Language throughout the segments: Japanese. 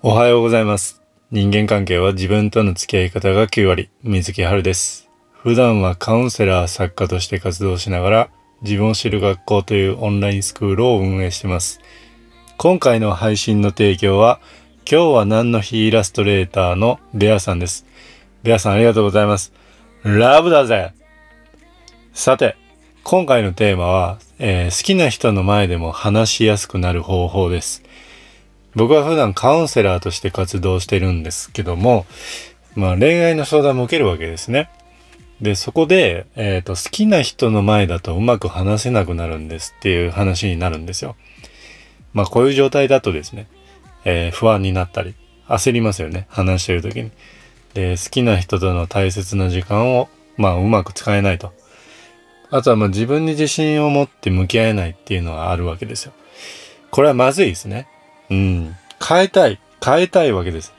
おはようございます。人間関係は自分との付き合い方が9割、水木春です。普段はカウンセラー作家として活動しながら、自分を知る学校というオンラインスクールを運営しています。今回の配信の提供は、今日は何の日イラストレーターのベアさんです。ベアさんありがとうございます。ラブだぜさて、今回のテーマは、えー好きな人の前でも話しやすくなる方法です。僕は普段カウンセラーとして活動してるんですけども、まあ恋愛の相談も受けるわけですね。で、そこで、えっ、と、好きな人の前だとうまく話せなくなるんですっていう話になるんですよ。まあこういう状態だとですね、えー不安になったり、焦りますよね。話してる時に。で、好きな人との大切な時間を、まあうまく使えないと。あとはまあ自分に自信を持って向き合えないっていうのはあるわけですよ。これはまずいですね。うん。変えたい。変えたいわけです。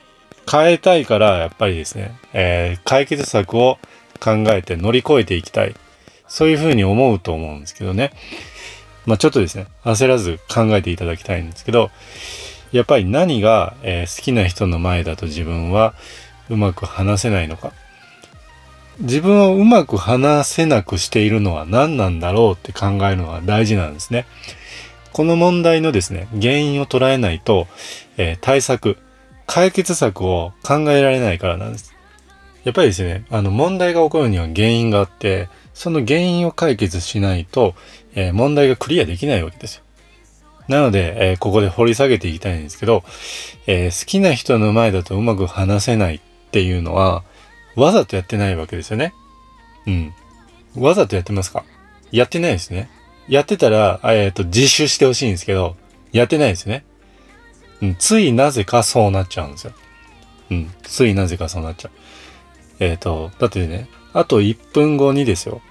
変えたいから、やっぱりですね、えー解決策を考えて乗り越えていきたい。そういうふうに思うと思うんですけどね。まあちょっとですね、焦らず考えていただきたいんですけど、やっぱり何が、えー好きな人の前だと自分はうまく話せないのか。自分をうまく話せなくしているのは何なんだろうって考えるのが大事なんですね。この問題のですね、原因を捉えないと、えー対策、解決策を考えられないからなんです。やっぱりですね、あの問題が起こるには原因があって、その原因を解決しないと、えー問題がクリアできないわけですよ。なので、えーここで掘り下げていきたいんですけど、えー好きな人の前だとうまく話せないっていうのは、わざとやってないわけですよね。うん。わざとやってますか？やってないですね。やってたら、えっ、と、自首してほしいんですけど、やってないですね。うん、ついなぜかそうなっちゃうんですよ。うん、ついなぜかそうなっちゃう。えっ、と、だってね、あと1分後にですよ、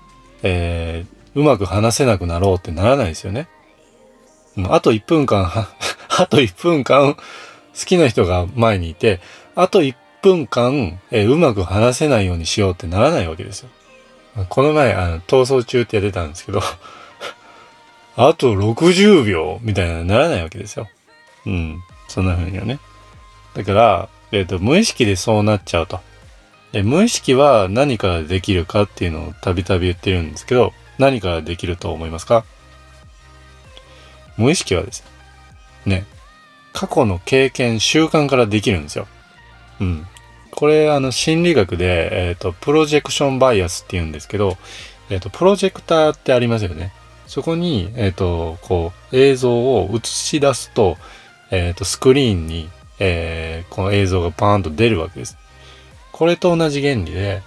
えー、うまく話せなくなろうってならないですよね。うんあと1分間、あと1分間、好きな人が前にいて、あと1分間、えーうまく話せないようにしようってならないわけですよ。この前、あの、逃走中ってやってたんですけど、あと60秒みたいなならないわけですよ。うん。そんな風にはね。だから、えっ、と、無意識でそうなっちゃうと。で無意識は何からできるかっていうのをたびたび言ってるんですけど、何からできると思いますか？無意識はですね、過去の経験、習慣からできるんですよ。うん。これ、あの、心理学で、えっ、と、プロジェクションバイアスって言うんですけど、えっ、と、プロジェクターってありますよね。そこに、えっ、と、こう、映像を映し出すと、えっ、と、スクリーンに、えーこの映像がパーンと出るわけです。これと同じ原理で、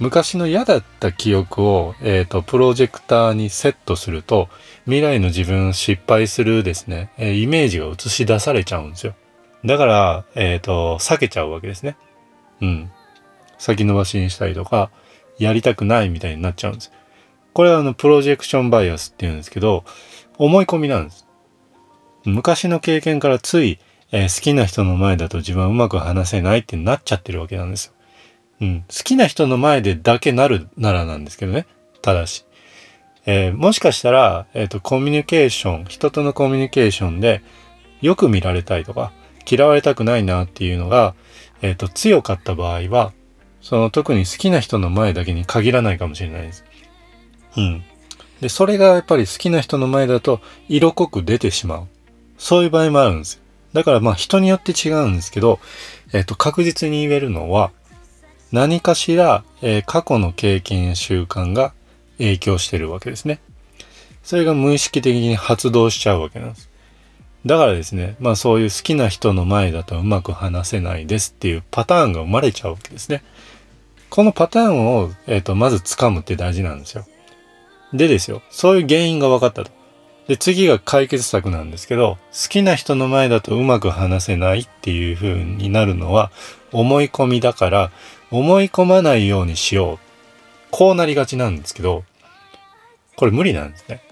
昔の嫌だった記憶を、えっ、と、プロジェクターにセットすると、未来の自分失敗するですね、えイメージが映し出されちゃうんですよ。だから、えっ、と、避けちゃうわけですね。うん。先延ばしにしたりとか、やりたくないみたいになっちゃうんです。これはあの、プロジェクションバイアスっていうんですけど、思い込みなんです。昔の経験からつい、えー好きな人の前だと自分はうまく話せないってなっちゃってるわけなんですよ。うん。好きな人の前でだけなるならなんですけどね。ただし。えーもしかしたら、えっ、と、コミュニケーション、人とのコミュニケーションで、よく見られたいとか、嫌われたくないなっていうのが、えっ、と、強かった場合は、その特に好きな人の前だけに限らないかもしれないです。うん。で、それがやっぱり好きな人の前だと色濃く出てしまう。そういう場合もあるんですよ。だからまあ人によって違うんですけど、えっ、と、確実に言えるのは、何かしら、えー過去の経験や習慣が影響してるわけですね。それが無意識的に発動しちゃうわけなんです。だからですね、まあそういう好きな人の前だとうまく話せないですっていうパターンが生まれちゃうわけですね。このパターンを、えっ、と、まず掴むって大事なんですよ。でですよ、そういう原因が分かったと。で、次が解決策なんですけど、好きな人の前だとうまく話せないっていう風になるのは思い込みだから、思い込まないようにしよう。こうなりがちなんですけど、これ無理なんですね。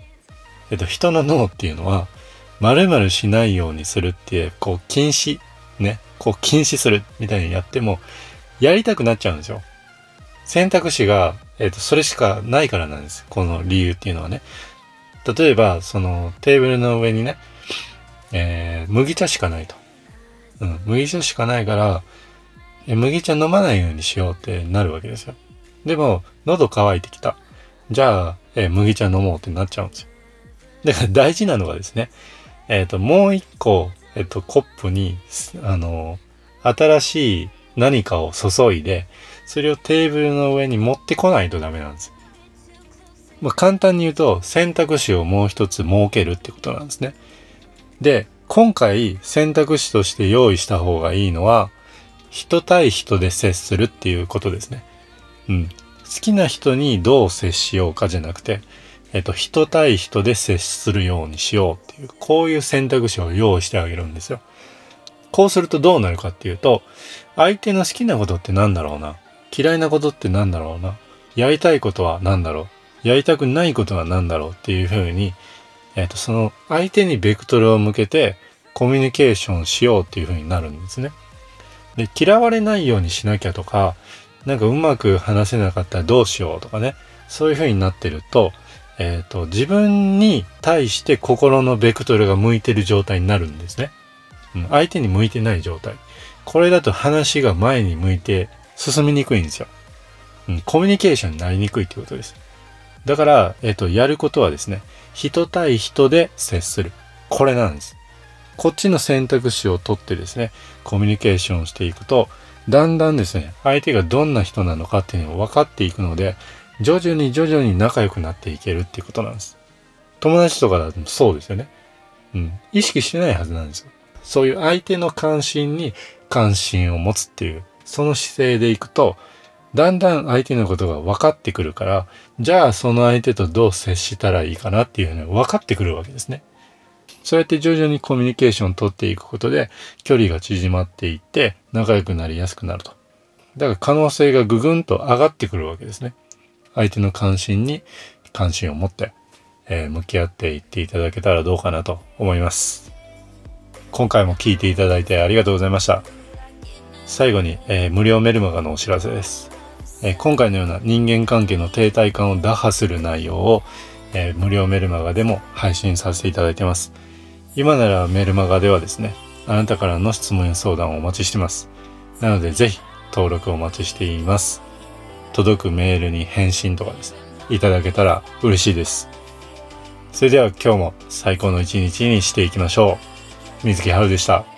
えっと、人の脳っていうのは、〇〇しないようにするって、こう、禁止、ね、こう、禁止するみたいにやっても、やりたくなっちゃうんですよ。選択肢が、えっ、と、それしかないからなんです。この理由っていうのはね。例えば、その、テーブルの上にね、えー麦茶しかないと。うん、麦茶しかないから、え麦茶飲まないようにしようってなるわけですよ。でも、喉乾いてきた。じゃあ、え麦茶飲もうってなっちゃうんですよ。だから大事なのはですね、えっ、ー、と、もう一個、えっ、ー、と、コップに、あの、新しい何かを注いで、それをテーブルの上に持ってこないとダメなんです。まあ、簡単に言うと、選択肢をもう一つ設けるってことなんですね。で、今回選択肢として用意した方がいいのは、人対人で接するっていうことですね。うん。好きな人にどう接しようかじゃなくて、えっと、人対人で接するようにしようっていう、こういう選択肢を用意してあげるんですよ。こうするとどうなるかっていうと、相手の好きなことって何だろうな。嫌いなことって何だろうな。やりたいことは何だろう。やりたくないことは何だろうっていうふうに、えっと、その相手にベクトルを向けてコミュニケーションしようっていうふうになるんですね。で、嫌われないようにしなきゃとか、なんかうまく話せなかったらどうしようとかね。そういうふうになってると、えっ、ー、と、自分に対して心のベクトルが向いてる状態になるんですね。うん、相手に向いてない状態。これだと話が前に向いて進みにくいんですよ。うん、コミュニケーションになりにくいってことです。だから、えっ、と、やることはですね、人対人で接する。これなんです。こっちの選択肢を取ってですね、コミュニケーションしていくと、だんだんですね、相手がどんな人なのかっていうのを分かっていくので、徐々に徐々に仲良くなっていけるっていうことなんです。友達とかだとそうですよね。うん。意識してないはずなんですよ。そういう相手の関心に関心を持つっていう、その姿勢でいくと、だんだん相手のことが分かってくるから、じゃあその相手とどう接したらいいかなっていうのが分かってくるわけですね。そうやって徐々にコミュニケーションを取っていくことで、距離が縮まっていって、仲良くなりやすくなると。だから可能性がぐぐんと上がってくるわけですね。相手の関心に関心を持って、えー、向き合っていっていただけたらどうかなと思います。今回も聞いていただいてありがとうございました。最後に、えー、無料メルマガのお知らせです、えー、今回のような人間関係の停滞感を打破する内容を、え無料メルマガでも配信させていただいてます。今ならメルマガではですね、あなたからの質問や相談をお待ちしてます。なのでぜひ登録お待ちしています。届くメールに返信とかですね、いただけたら嬉しいです。それでは今日も最高の一日にしていきましょう。水木春でした。